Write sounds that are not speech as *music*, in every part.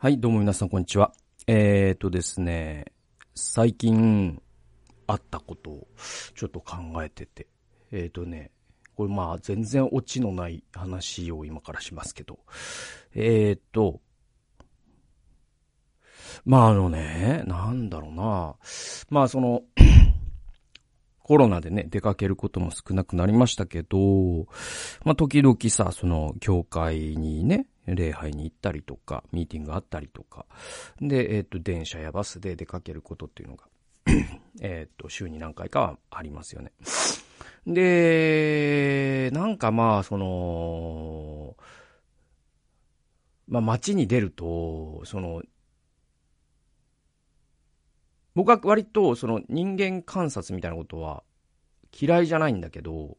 はい、どうも皆さんこんにちは。えーとですね、最近あったことをちょっと考えてて、えーとね、これまあ全然オチのない話を今からしますけど、えーと、まああのね、なんだろうな、まあその、コロナでね、出かけることも少なくなりましたけど、まあ時々さ、その、教会にね、礼拝に行ったりとか、ミーティングあったりとか、で、えっ、ー、と、電車やバスで出かけることっていうのが *clears throat* えっと、週に何回かはありますよね。で、なんかまあ、その、まあ街に出ると、その、僕は割とその人間観察みたいなことは嫌いじゃないんだけど、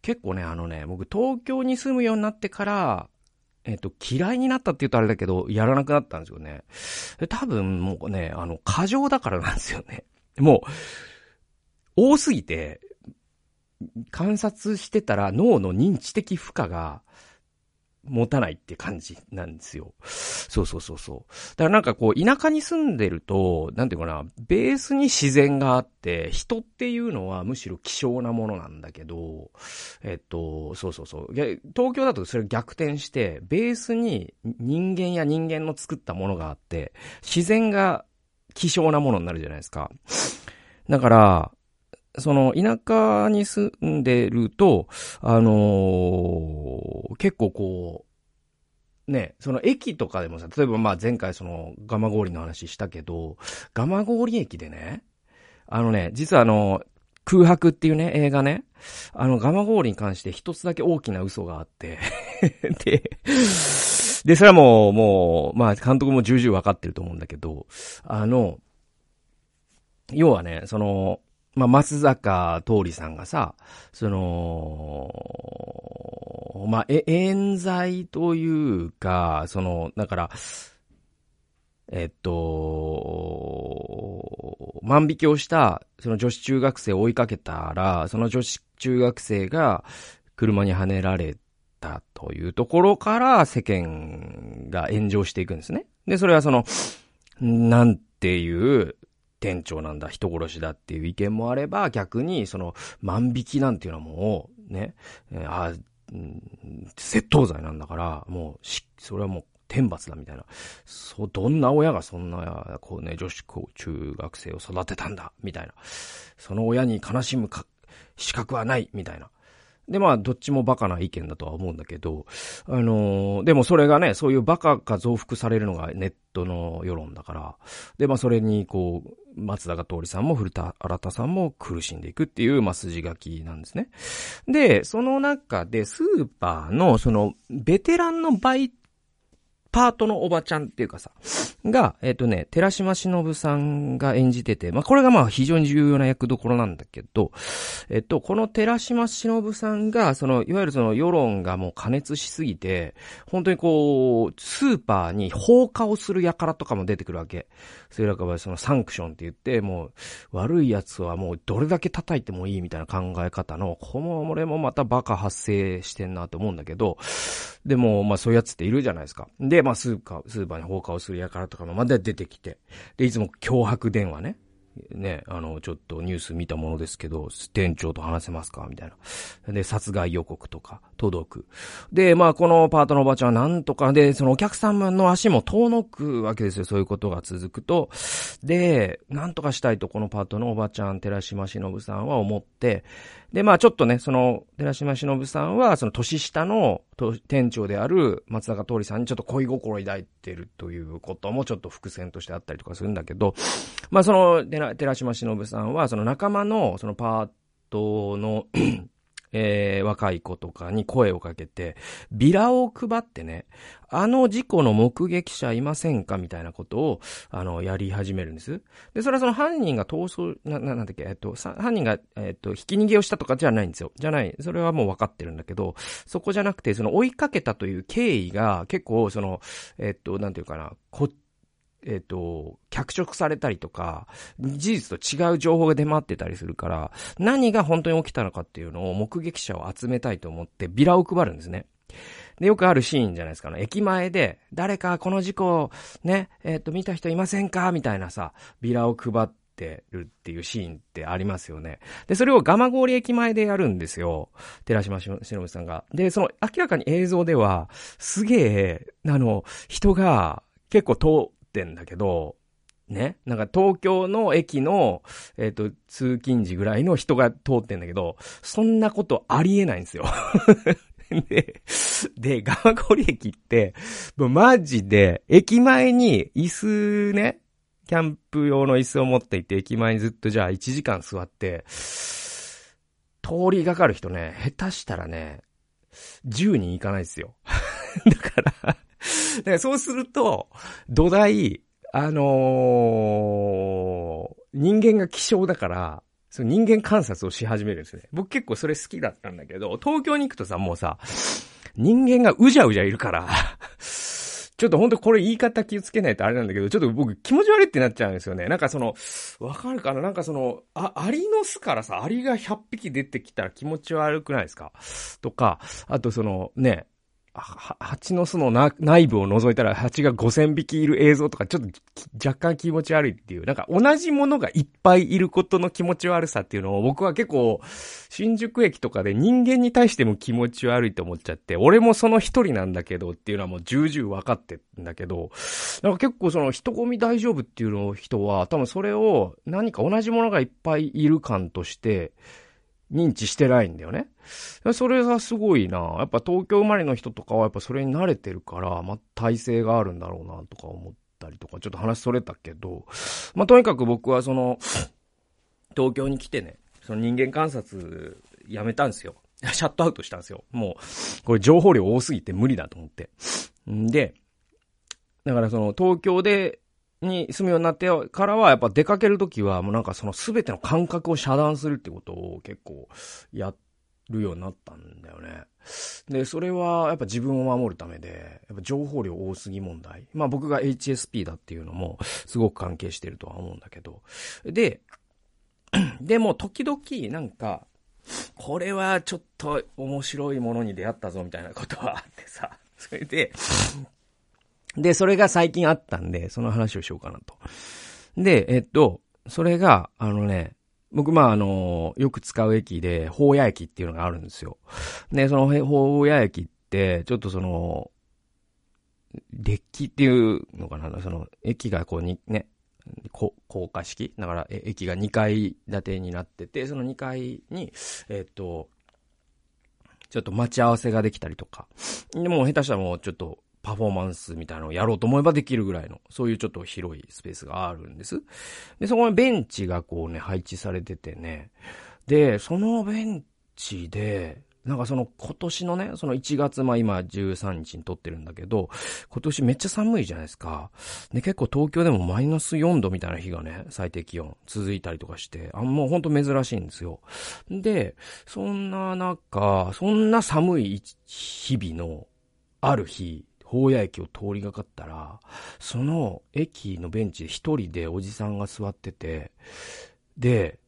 結構ね、あのね、僕東京に住むようになってから、えっ、と、嫌いになったって言うとあれだけど、やらなくなったんですよね。多分もうね、あの、過剰だからなんですよね。*laughs* もう、多すぎて、観察してたら脳の認知的負荷が持たないって感じなんですよ。そうそうそうそう。だからなんかこう、田舎に住んでると、なんていうかな、ベースに自然があって、人っていうのはむしろ希少なものなんだけど、えっと、そうそうそう。東京だとそれ逆転して、ベースに人間や人間の作ったものがあって、自然が希少なものになるじゃないですか。だから、その、田舎に住んでると、あの、結構こう、ね、その駅とかでもさ、例えばまあ前回その、蒲郡の話したけど、蒲郡駅でね、あのね、実はあの、空白っていうね、映画ね、あの、蒲郡に関して一つだけ大きな嘘があって *laughs* で、で、それはもう、もう、まあ、監督も重々わかってると思うんだけど、あの、要はね、その、まあ、松坂通りさんがさ、その、まあ、え、冤罪というか、その、だから、えっと、万引きをした、その女子中学生を追いかけたら、その女子中学生が車にはねられたというところから世間が炎上していくんですね。で、それはその、なんていう店長なんだ、人殺しだっていう意見もあれば、逆にその万引きなんていうのはもう、ね、え、あ、うん、窃盗罪なんだから、もう、し、それはもう天罰だみたいな。そう、どんな親がそんな、こうね、女子高中学生を育てたんだ、みたいな。その親に悲しむか、資格はない、みたいな。で、まあ、どっちもバカな意見だとは思うんだけど、あのー、でもそれがね、そういうバカが増幅されるのがネットの世論だから、で、まあ、それに、こう、松坂通りさんも古田新さんも苦しんでいくっていう、まあ、筋書きなんですね。で、その中で、スーパーの、その、ベテランのバイパートのおばちゃんっていうかさ、が、えっ、ー、とね、寺島しのぶさんが演じてて、まあ、これがまあ非常に重要な役どころなんだけど、えっ、と、この寺島しのぶさんが、その、いわゆるその世論がもう加熱しすぎて、本当にこう、スーパーに放火をする輩とかも出てくるわけ。それらかはそのサンクションって言って、もう、悪い奴はもうどれだけ叩いてもいいみたいな考え方の、この、俺もまたバカ発生してんなと思うんだけど、でも、まあそういうやつっているじゃないですか。で、まあスーパー、スーパーに放火をする輩とかまだ出てきて、で、いつも脅迫電話ね。ね、あの、ちょっとニュース見たものですけど、店長と話せますか？みたいな。で、殺害予告とか届く。で、まあ、このパートのおばちゃんはなんとかで、そのお客様の足も遠のくわけですよ。そういうことが続くと。で、なんとかしたいとこのパートのおばちゃん、寺島しのぶさんは思って、で、まあちょっとね、その、寺島しのぶさんは、その年下のと店長である松坂通さんにちょっと恋心を抱いてるということもちょっと伏線としてあったりとかするんだけど、まあその、寺島忍さんは、その仲間の、そのパートのえー、若い子とかに声をかけて、ビラを配ってね、あの事故の目撃者いませんかみたいなことを、あの、やり始めるんです。で、それはその犯人が逃走、な、ななんだっけ、えっと、犯人が、えっと、ひき逃げをしたとかじゃないんですよ。じゃない。それはもう分かってるんだけど、そこじゃなくて、その追いかけたという経緯が結構、その、えっと、なんていうかな、こっえっ、ー、と、脚色されたりとか、事実と違う情報が出回ってたりするから、何が本当に起きたのかっていうのを目撃者を集めたいと思ってビラを配るんですね。で、よくあるシーンじゃないですか、ね、駅前で、誰かこの事故、ね、えっ、ー、と、見た人いませんかみたいなさ、ビラを配ってるっていうシーンってありますよね。で、それを蒲郡駅前でやるんですよ。寺島しのぶさんが。で、その明らかに映像では、すげえ、あの、人が結構通ってんだけど、ね？なんか東京の駅の、えっ、ー、と、通勤時ぐらいの人が通ってんだけど、そんなことありえないんですよ。*laughs* で、で、蒲郡駅って、もうマジで、駅前に椅子ね、キャンプ用の椅子を持っていて、駅前にずっとじゃあ1時間座って、通りがかる人ね、下手したらね、10人いかないですよ。*laughs* だから、だからそうすると、土台、あのー、人間が希少だから、その人間観察をし始めるんですね。僕結構それ好きだったんだけど、東京に行くとさ、もうさ、人間がうじゃうじゃいるから *laughs* ちょっとほんとこれ言い方気をつけないとあれなんだけど、ちょっと僕気持ち悪いってなっちゃうんですよね。なんかその、わかるかな？なんかその、あ、アリの巣からさ、アリが100匹出てきたら気持ち悪くないですか？とか、あとその、ね、蜂の巣の内部を覗いたら蜂が5000匹いる映像とかちょっと若干気持ち悪いっていう、なんか同じものがいっぱいいることの気持ち悪さっていうのを僕は結構新宿駅とかで人間に対しても気持ち悪いと思っちゃって、俺もその一人なんだけどっていうのはもう重々分かってんだけど、なんか結構その人混み大丈夫っていうの人は多分それを何か同じものがいっぱいいる感として、認知してないんだよね。それがすごいな。やっぱ東京生まれの人とかはやっぱそれに慣れてるから、まあ、体制があるんだろうなとか思ったりとか、ちょっと話それたけど、まあ、とにかく僕はその、*coughs* 東京に来てね、その人間観察やめたんですよ。*laughs* シャットアウトしたんですよ。もう、これ情報量多すぎて無理だと思って。んで、だからその東京でに住むようになってからは、やっぱ出かけるときは、もうなんかその全ての感覚を遮断するってことを結構やるようになったんだよね。で、それはやっぱ自分を守るためで、やっぱ情報量多すぎ問題。まあ僕が HSP だっていうのもすごく関係してるとは思うんだけど。で、*clears throat* でも時々なんか、これはちょっと面白いものに出会ったぞみたいなことはあってさ。それで、で、それが最近あったんで、その話をしようかなと。で、えっと、それが、あのね、僕、まあ、あの、よく使う駅で、宝屋駅っていうのがあるんですよ。で、その宝屋駅って、ちょっとその、デッキっていうのかな、その、駅がこうに、ね、高架式？だから、駅が2階建てになってて、その2階に、えっと、ちょっと待ち合わせができたりとか。でも、下手したらもうちょっと、パフォーマンスみたいなのをやろうと思えばできるぐらいの、そういうちょっと広いスペースがあるんです。で、そこにベンチがこうね、配置されててね。で、そのベンチで、なんかその今年のね、その1月、まあ今13日に撮ってるんだけど、今年めっちゃ寒いじゃないですか。で、結構東京でもマイナス4度みたいな日がね、最低気温続いたりとかして、あもうほんと珍しいんですよ。で、そんな中、そんな寒い日々のある日、宝屋駅を通りがかったら、その駅のベンチで一人でおじさんが座ってて、で、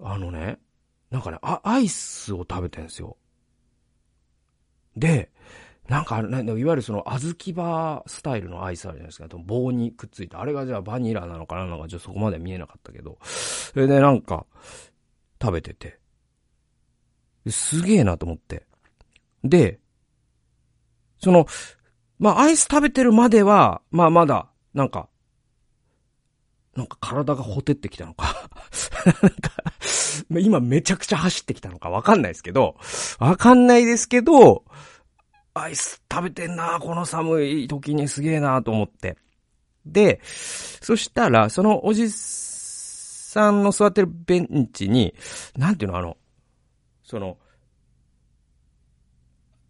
あのね、なんかね、あ、アイスを食べてんですよ。で、なんか、いわゆるその、小豆バースタイルのアイスあるじゃないですか。棒にくっついて。あれがじゃあバニラなのかななんか、ちょっとそこまで見えなかったけど。それでなんか、食べてて。すげえなと思って。で、その、まあ、アイス食べてるまでは、まあ、まだ、なんか、なんか体がほてってきたのか *laughs* なんか、今めちゃくちゃ走ってきたのかわかんないですけど、わかんないですけど、アイス食べてんなこの寒い時にすげえなと思って。で、そしたら、そのおじさんの座ってるベンチに、なんていうのあの、その、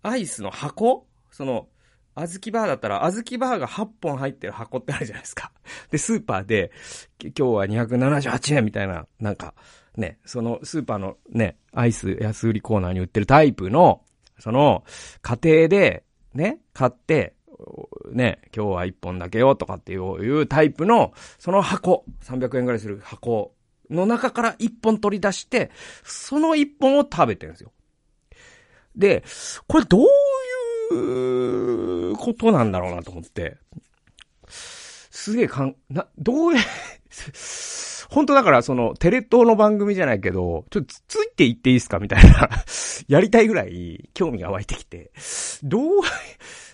アイスの箱その、あずきバーだったら、あずきバーが8本入ってる箱ってあるじゃないですか。*laughs* で、スーパーで、今日は278円みたいな、なんか、ね、そのスーパーのね、アイス安売りコーナーに売ってるタイプの、その、家庭で、ね、買って、ね、今日は1本だけよとかっていうタイプの、その箱、300円ぐらいする箱の中から1本取り出して、その1本を食べてるんですよ。で、これどういうことなんだろうなと思って。すげえかん、な、どうや、*laughs* 本当だからそのテレ東の番組じゃないけど、ちょっとついていっていいですかみたいな *laughs* やりたいぐらい興味が湧いてきて、どう、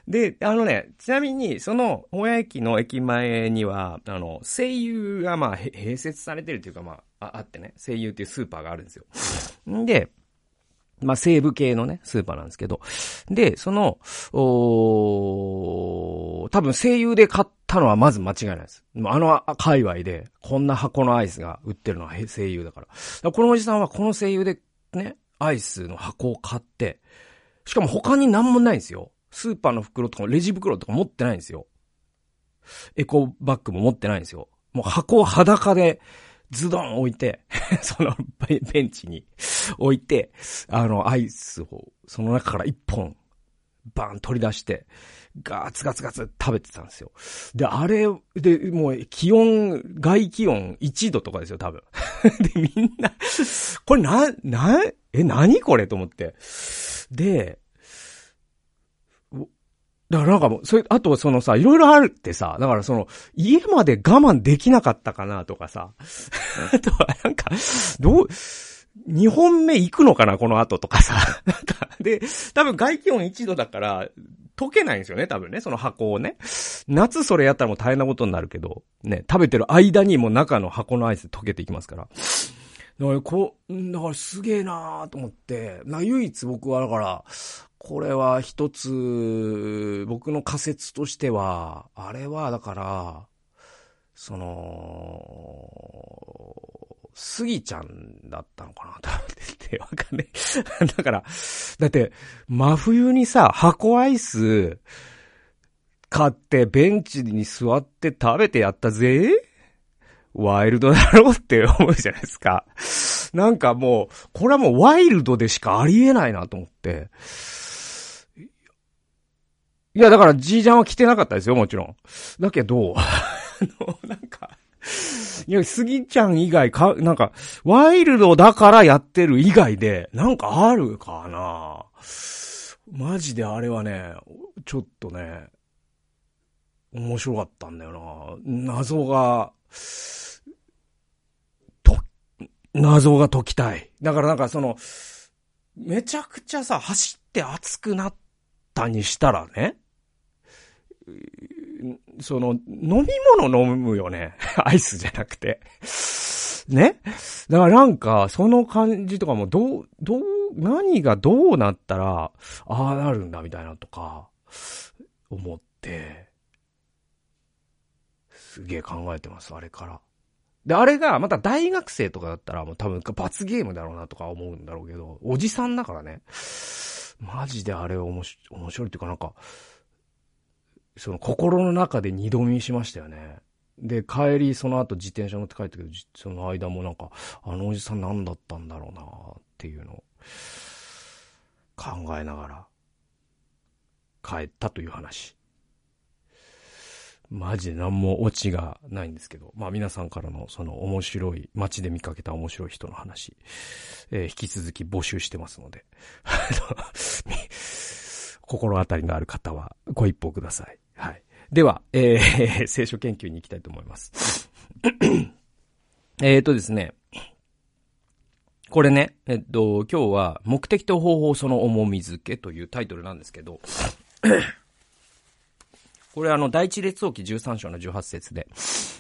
で、あのね、ちなみに、その、大谷駅の駅前には、あの、声優がまあ、併設されてるというかまあ、ああってね、声優っていうスーパーがあるんですよ。んで、まあ、西部系のね、スーパーなんですけど。で、その、お多分声優で買ったのはまず間違いないです。あの界隈で、こんな箱のアイスが売ってるのは声優だから。からこのおじさんはこの声優でね、アイスの箱を買って、しかも他に何もないんですよ。スーパーの袋とかレジ袋とか持ってないんですよ。エコバッグも持ってないんですよ。もう箱を裸で、ズドン置いて、*laughs* そのベンチに置いて、あの、アイスを、その中から一本、バーン取り出して、ガツガツガツ食べてたんですよ。で、あれ、で、もう気温、外気温1度とかですよ、多分。*laughs* で、みんな、これな、な、え、何これと思って。で、だからなんかもう、それ、あとそのさ、いろいろあるってさ、だからその、家まで我慢できなかったかなとかさ、*laughs* あとはなんか、どう、二本目行くのかなこの後とかさ。なんか、で、多分外気温1度だから、溶けないんですよね、多分ね、その箱をね。夏それやったらもう大変なことになるけど、ね、食べてる間にも中の箱のアイス溶けていきますから。だから、こう、だからすげえなーと思って、な、唯一僕はだから、これは一つ、僕の仮説としては、あれは、だから、その、スギちゃんだったのかな？と思ってて、わかんない。*laughs* だから、だって、真冬にさ、箱アイス、買ってベンチに座って食べてやったぜ？ワイルドだろ？うって思うじゃないですか。なんかもう、これはもうワイルドでしかありえないなと思って。いや、だから、じいちゃんは来てなかったですよ、もちろん。だけど、*laughs* あの、なんか、いや、スギちゃん以外か、なんか、ワイルドだからやってる以外で、なんかあるかなマジであれはね、ちょっとね、面白かったんだよな謎が、と、謎が解きたい。だからなんかその、めちゃくちゃさ、走って熱くなったにしたらね、その、飲み物飲むよね。*laughs* アイスじゃなくて。ねだからなんか、その感じとかも、どう、どう、何がどうなったら、ああなるんだみたいなとか、思って、すげえ考えてます、あれから。で、あれが、また大学生とかだったら、もう多分罰ゲームだろうなとか思うんだろうけど、おじさんだからね。マジであれ面白い、面白いっていうかなんか、その心の中で二度見しましたよね。で、帰り、その後自転車乗って帰ったけど、その間もなんか、あのおじさん何だったんだろうなっていうのを考えながら帰ったという話。マジで何もオチがないんですけど、まあ皆さんからのその面白い、街で見かけた面白い人の話、えー、引き続き募集してますので、*laughs* 心当たりのある方はご一報ください。はい。では、えー、*laughs* 聖書研究に行きたいと思います。*coughs* えっとですね。これね、えっと、今日は目的と方法その重み付けというタイトルなんですけど、これあの、第一列王記13章の18節で、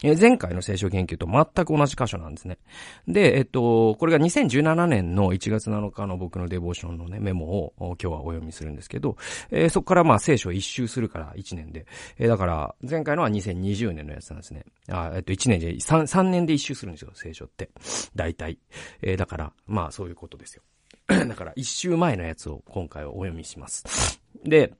えー、前回の聖書研究と全く同じ箇所なんですね。で、えっと、これが2017年の1月7日の僕のデボーションのね、メモを今日はお読みするんですけど、えー、そこからまあ聖書一周するから1年で、えー、だから前回のは2020年のやつなんですね。あ、えっと1年で3、3年で一周するんですよ、聖書って。大体。えー、だから、まあそういうことですよ。*clears throat* だから一周前のやつを今回はお読みします。で、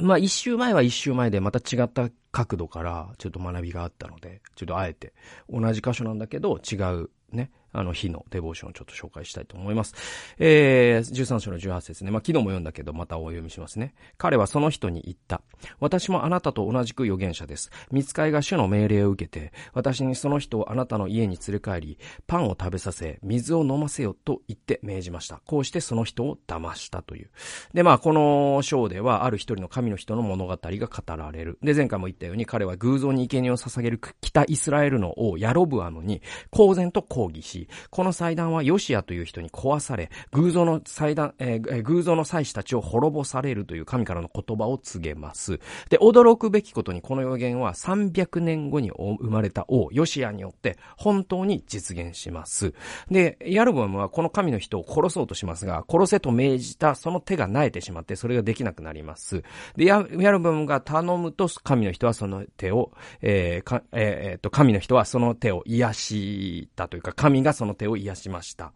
まあ一周前は一周前でまた違った角度からちょっと学びがあったので、ちょっとあえて。同じ箇所なんだけど違うね、あの、日のデボーションをちょっと紹介したいと思います。えー、13章の18節ね。まあ、昨日も読んだけど、またお読みしますね。彼はその人に言った。私もあなたと同じく預言者です。見つかいが主の命令を受けて、私にその人をあなたの家に連れ帰り、パンを食べさせ、水を飲ませよと言って命じました。こうしてその人を騙したという。で、まあ、この章では、ある一人の神の人の物語が語られる。で、前回も言ったように、彼は偶像に生贄を捧げる北イスラエルの王ヤロブアムに公然と抗議しし、この祭壇はヨシアという人に壊され、偶像の祭壇、えー、偶像の祭司たちを滅ぼされるという神からの言葉を告げます。で、驚くべきことにこの予言は300年後に生まれた王、ヨシアによって本当に実現します。で、ヤロブアムはこの神の人を殺そうとしますが、殺せと命じたその手が苗えてしまって、それができなくなります。で、ヤロブアムが頼むと、神の人はその手を、えー、か、えー、っと、神の人はその手を癒したというか、神がその手を癒しました。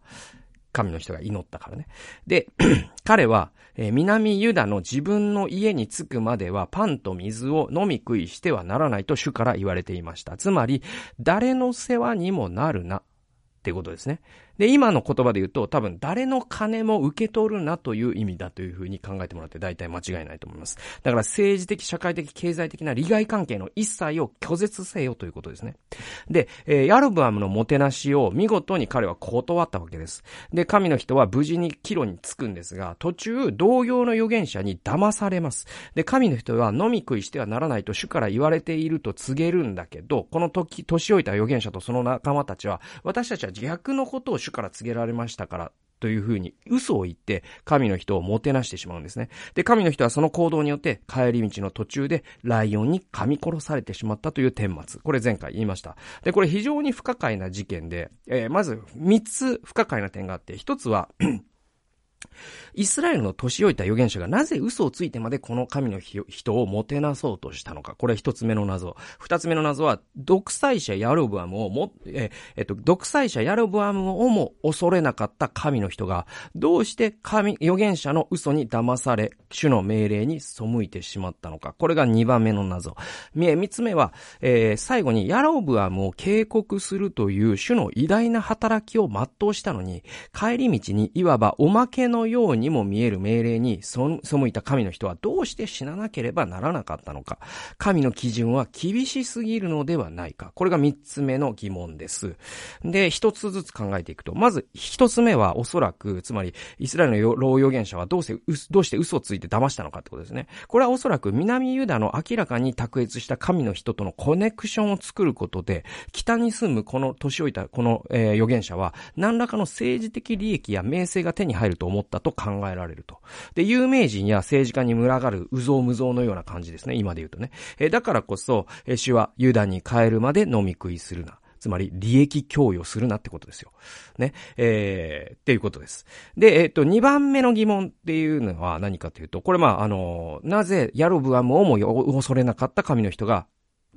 神の人が祈ったからね。で、*clears throat* 彼は、えー、南ユダの自分の家に着くまではパンと水を飲み食いしてはならないと主から言われていました。つまり、誰の世話にもなるな、ってことですね。で、今の言葉で言うと、多分誰の金も受け取るなという意味だというふうに考えてもらって大体間違いないと思います。だから政治的、社会的、経済的な利害関係の一切を拒絶せよということですね。で、えー、ヤルブアムのもてなしを見事に彼は断ったわけです。で、神の人は無事に帰路に着くんですが、途中、同様の預言者に騙されます。で、神の人は飲み食いしてはならないと主から言われていると告げるんだけど、この時、年老いた預言者とその仲間たちは、私たちは逆のことを主から告げられましたから、というふうに嘘を言って神の人をもてなしてしまうんですね。で、神の人はその行動によって帰り道の途中でライオンに噛み殺されてしまったという顛末。これ前回言いました。で、これ非常に不可解な事件で、えー、まず3つ不可解な点があって、1つはイスラエルの年老いた預言者がなぜ嘘をついてまでこの神の人をもてなそうとしたのか。これ一つ目の謎。二つ目の謎は、独裁者ヤロブアムをも、え、えっと、独裁者ヤロブアムをも恐れなかった神の人が、どうして神、預言者の嘘に騙され、主の命令に背いてしまったのか。これが二番目の謎。三つ目は、えー、最後にヤロブアムを警告するという主の偉大な働きを全うしたのに、帰り道にいわばおまけのようにも見える命令に背いた神の人はどうして死ななければならなかったのか。神の基準は厳しすぎるのではないか。これが三つ目の疑問です。で、一つずつ考えていくと、まず一つ目はおそらく、つまりイスラエルの老預言者はどうして、どうして嘘をついて騙したのかってことですね。これはおそらく南ユダの明らかに卓越した神の人とのコネクションを作ることで、北に住むこの年老いたこの、えー、預言者は、何らかの政治的利益や名声が手に入ると思ったと考えられると。で、有名人や政治家に群がる、うぞうむぞうのような感じですね。今で言うとね。えだからこそ、え主はユダに帰るまで飲み食いするな。つまり、利益供与するなってことですよ。ね。えー、っていうことです。で、えっ、ー、と、2番目の疑問っていうのは何かというと、これまあ、あの、なぜヤロブアムをも恐れなかった神の人が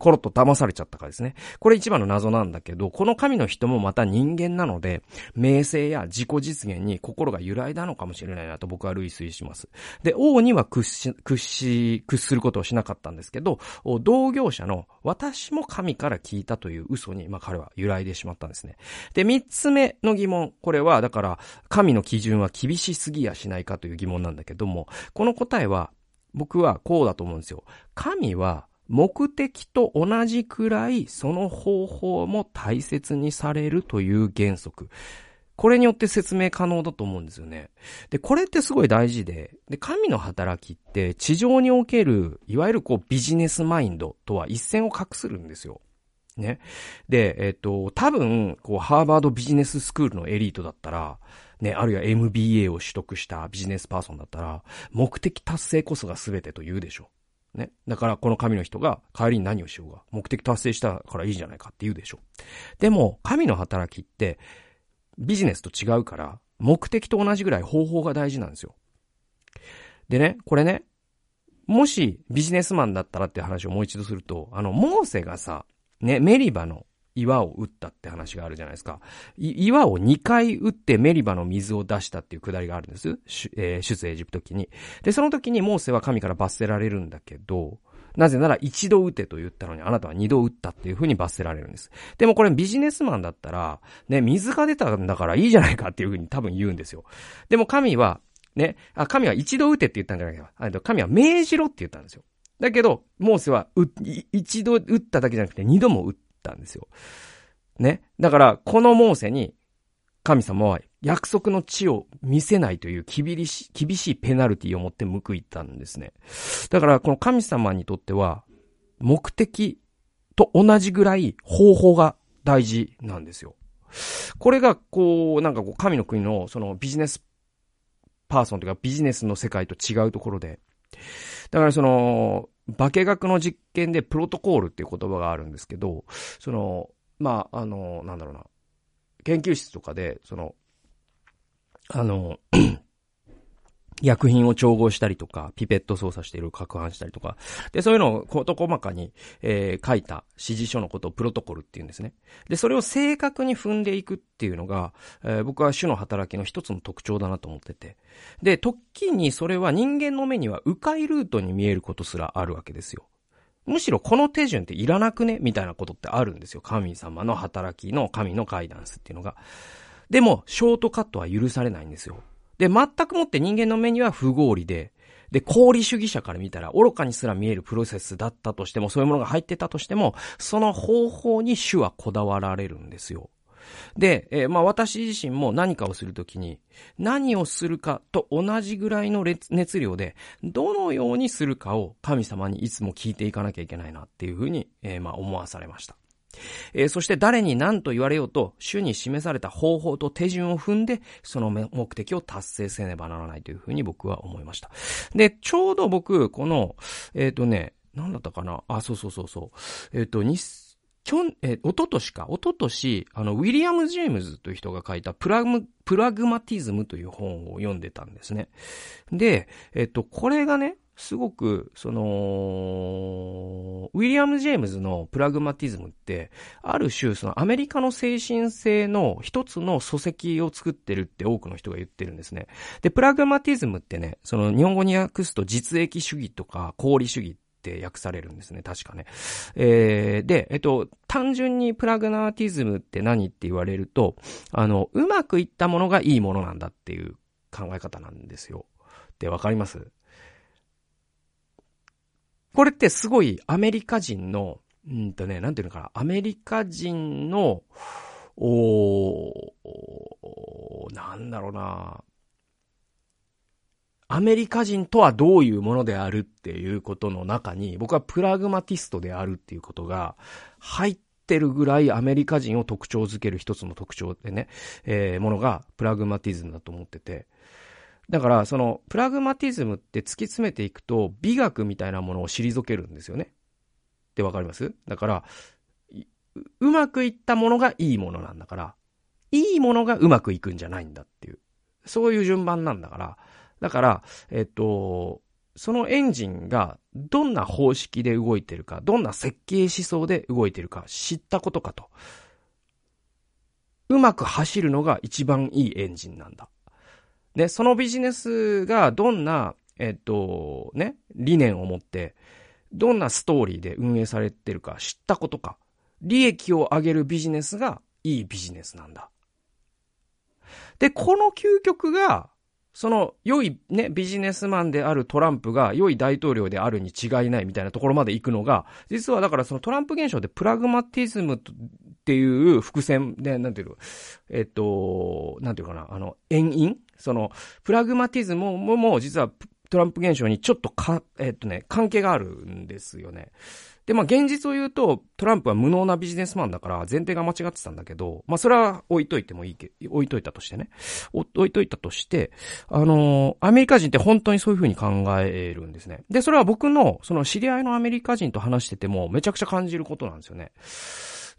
コロッと騙されちゃったかですね。これ一番の謎なんだけど、この神の人もまた人間なので、名声や自己実現に心が揺らいだのかもしれないなと僕は類推します。で、王には屈し、屈し、屈することをしなかったんですけど、同業者の私も神から聞いたという嘘に、まあ彼は揺らいでしまったんですね。で、三つ目の疑問。これは、だから、神の基準は厳しすぎやしないかという疑問なんだけども、この答えは、僕はこうだと思うんですよ。神は目的と同じくらいその方法も大切にされるという原則。これによって説明可能だと思うんですよね。で、これってすごい大事で、で、神の働きって地上における、いわゆるこうビジネスマインドとは一線を画するんですよ。ね。で、えっ、と、多分、こう、ハーバードビジネススクールのエリートだったら、ね、あるいは MBA を取得したビジネスパーソンだったら、目的達成こそが全てと言うでしょう。ね。だからこの神の人が帰りに何をしようが、目的達成したからいいじゃないかって言うでしょ。でも、神の働きってビジネスと違うから、目的と同じぐらい方法が大事なんですよ。でね、これね、もしビジネスマンだったらって話をもう一度すると、あの、モーセがさ、ね、メリバの岩を打ったって話があるじゃないですか。岩を2回打ってメリバの水を出したっていうくだりがあるんです。えー、出エジプト記に。で、その時にモーセは神から罰せられるんだけど、なぜなら一度撃てと言ったのにあなたは二度撃ったっていう風に罰せられるんです。でもこれビジネスマンだったら、ね、水が出たんだからいいじゃないかっていう風に多分言うんですよ。でも神は、ね、あ、神は一度撃てって言ったんじゃないか。神は命じろって言ったんですよ。だけど、モーセは、一度撃っただけじゃなくて二度も撃ったたんですよ。ね。だから、このモーセに、神様は約束の地を見せないという厳し厳しいペナルティを持って報いたんですね。だからこの神様にとっては目的と同じぐらい方法が大事なんですよ。これがこう、なんかこう神の国のそのビジネスパーソンというかビジネスの世界と違うところで、だからその、化学の実験でプロトコールっていう言葉があるんですけど、その、まあ、あの、なんだろうな、研究室とかで、その、あの、薬品を調合したりとか、ピペット操作している攪拌したりとか、で、そういうのを事細かに、えー、書いた指示書のことをプロトコルって言うんですね。で、それを正確に踏んでいくっていうのが、えー、僕は種の働きの一つの特徴だなと思ってて。で、時にそれは人間の目には迂回ルートに見えることすらあるわけですよ。むしろこの手順っていらなくね？みたいなことってあるんですよ。神様の働きの神のガイダンスっていうのが。でも、ショートカットは許されないんですよ。で、全くもって人間の目には不合理で、で、功利主義者から見たら愚かにすら見えるプロセスだったとしても、そういうものが入ってたとしても、その方法に主はこだわられるんですよ。で、えー、まあ私自身も何かをするときに、何をするかと同じぐらいの熱量で、どのようにするかを神様にいつも聞いていかなきゃいけないなっていうふうに、えー、まあ思わされました。えー、そして誰に何と言われようと、主に示された方法と手順を踏んで、その目的を達成せねばならないというふうに僕は思いました。で、ちょうど僕、この、えっ、ー、とね、なんだったかな？あ、そうそうそうそう。えっ、ー、と、きょん、えー、おととしか、おととし、あの、ウィリアム・ジェームズという人が書いたプラグ、プラグマティズムという本を読んでたんですね。で、えっと、これがね、すごく、その、ウィリアム・ジェームズのプラグマティズムって、ある種、そのアメリカの精神性の一つの礎石を作ってるって多くの人が言ってるんですね。で、プラグマティズムってね、その日本語に訳すと実益主義とか功利主義って訳されるんですね、確かね。えー、で、えっと、単純にプラグマティズムって何って言われると、あの、うまくいったものがいいものなんだっていう考え方なんですよ。ってわかります？これってすごいアメリカ人の、うんとね、なんていうのかな、アメリカ人の、おなんだろうな、アメリカ人とはどういうものであるっていうことの中に、僕はプラグマティストであるっていうことが入ってるぐらいアメリカ人を特徴づける一つの特徴でね、えー、ものがプラグマティズムだと思ってて、だから、その、プラグマティズムって突き詰めていくと、美学みたいなものを退けるんですよね。ってわかります？だから、うまくいったものがいいものなんだから、いいものがうまくいくんじゃないんだっていう。そういう順番なんだから、だから、えっと、そのエンジンがどんな方式で動いてるか、どんな設計思想で動いてるか知ったことかと。うまく走るのが一番いいエンジンなんだ。で、そのビジネスがどんな、えっと、ね、理念を持って、どんなストーリーで運営されてるか知ったことか、利益を上げるビジネスがいいビジネスなんだ。で、この究極が、その良いね、ビジネスマンであるトランプが良い大統領であるに違いないみたいなところまで行くのが、実はだからそのトランプ現象でプラグマティズムっていう伏線で、なんていうの、えっと、なんていうかな、あの、遠因その、プラグマティズムも、も実はトランプ現象にちょっとか、えっとね、関係があるんですよね。で、まあ現実を言うと、トランプは無能なビジネスマンだから前提が間違ってたんだけど、まあそれは置いといてもいいけ、置いといたとしてね。置いといたとして、あのー、アメリカ人って本当にそういう風に考えるんですね。で、それは僕の、その知り合いのアメリカ人と話しててもめちゃくちゃ感じることなんですよね。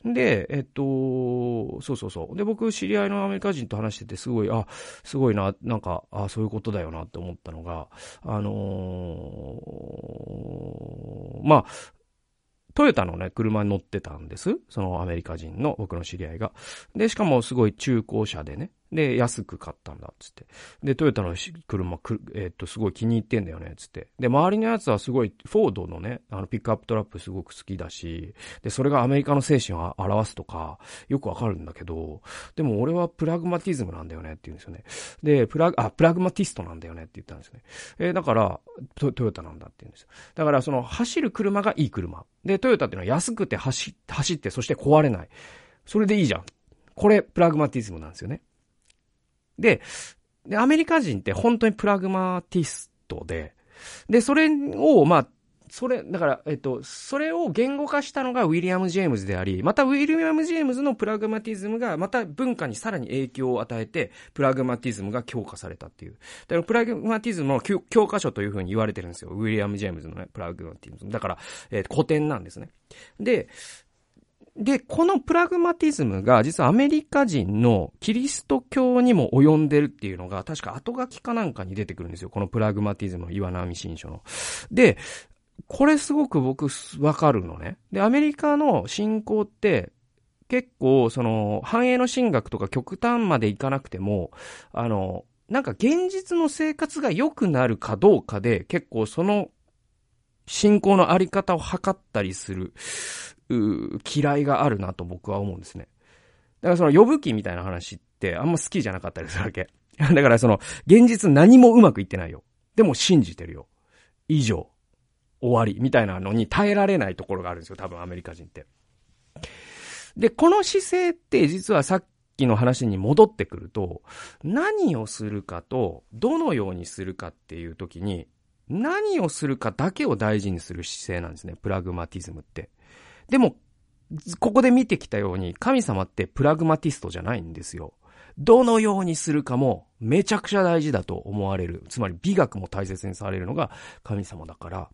で、えっと、そうそうそう。で、僕、知り合いのアメリカ人と話してて、すごい、あ、すごいな、なんか、あ、そういうことだよなって思ったのが、あのー、まあ、トヨタのね、車に乗ってたんです。そのアメリカ人の僕の知り合いが。で、しかもすごい中古車でね。で、安く買ったんだ、つって。で、トヨタの車、えっと、すごい気に入ってんだよね、つって。で、周りのやつはすごい、フォードのね、あの、ピックアップトラップすごく好きだし、で、それがアメリカの精神を表すとか、よくわかるんだけど、でも俺はプラグマティズムなんだよねって言うんですよね。で、プラグ、あ、プラグマティストなんだよねって言ったんですよね。えー、だからト、トヨタなんだって言うんですよ。だから、その、走る車がいい車。で、トヨタっていうのは安くて走、走って、そして壊れない。それでいいじゃん。これ、プラグマティズムなんですよね。で、で、アメリカ人って本当にプラグマティストで、で、それを、まあ、それ、だから、えっと、それを言語化したのがウィリアム・ジェームズであり、またウィリアム・ジェームズのプラグマティズムが、また文化にさらに影響を与えて、プラグマティズムが強化されたっていう。だからプラグマティズムの教科書というふうに言われてるんですよ。ウィリアム・ジェームズのね、プラグマティズム。だから、えー、古典なんですね。で、で、このプラグマティズムが実はアメリカ人のキリスト教にも及んでるっていうのが確か後書きかなんかに出てくるんですよ。このプラグマティズムの岩波新書の。で、これすごく僕わかるのね。で、アメリカの信仰って結構その繁栄の神学とか極端までいかなくても、あの、なんか現実の生活が良くなるかどうかで結構その信仰のあり方を測ったりする。嫌いがあるなと僕は思うんですね。だからその呼ぶ気みたいな話ってあんま好きじゃなかったりするわけ。*laughs* だからその現実何もうまくいってないよ。でも信じてるよ。以上。終わり。みたいなのに耐えられないところがあるんですよ。多分アメリカ人って。で、この姿勢って実はさっきの話に戻ってくると、何をするかと、どのようにするかっていう時に、何をするかだけを大事にする姿勢なんですね。プラグマティズムって。でも、ここで見てきたように、神様ってプラグマティストじゃないんですよ。どのようにするかもめちゃくちゃ大事だと思われる。つまり美学も大切にされるのが神様だから。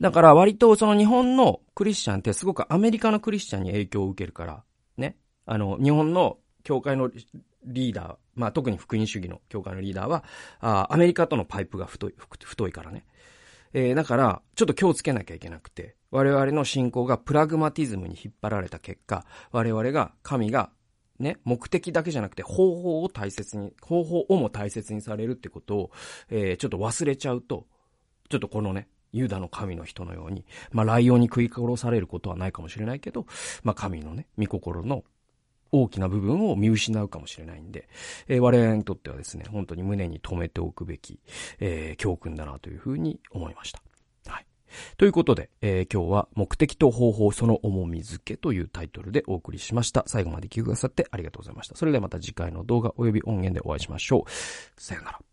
だから割とその日本のクリスチャンってすごくアメリカのクリスチャンに影響を受けるから、ね。あの、日本の教会のリーダー、まあ特に福音主義の教会のリーダーは、あアメリカとのパイプが太い、太いからね。えー、だから、ちょっと気をつけなきゃいけなくて、我々の信仰がプラグマティズムに引っ張られた結果、我々が、神が、ね、目的だけじゃなくて方法を大切に、方法をも大切にされるってことを、えー、ちょっと忘れちゃうと、ちょっとこのね、ユダの神の人のように、まあ、ライオンに食い殺されることはないかもしれないけど、まあ、神のね、御心の大きな部分を見失うかもしれないんで、えー、我々にとってはですね、本当に胸に留めておくべき、えー、教訓だなというふうに思いました。はい。ということで、えー、今日は目的と方法その重みづけというタイトルでお送りしました。最後まで聞いてくださってありがとうございました。それではまた次回の動画及び音源でお会いしましょう。さよなら。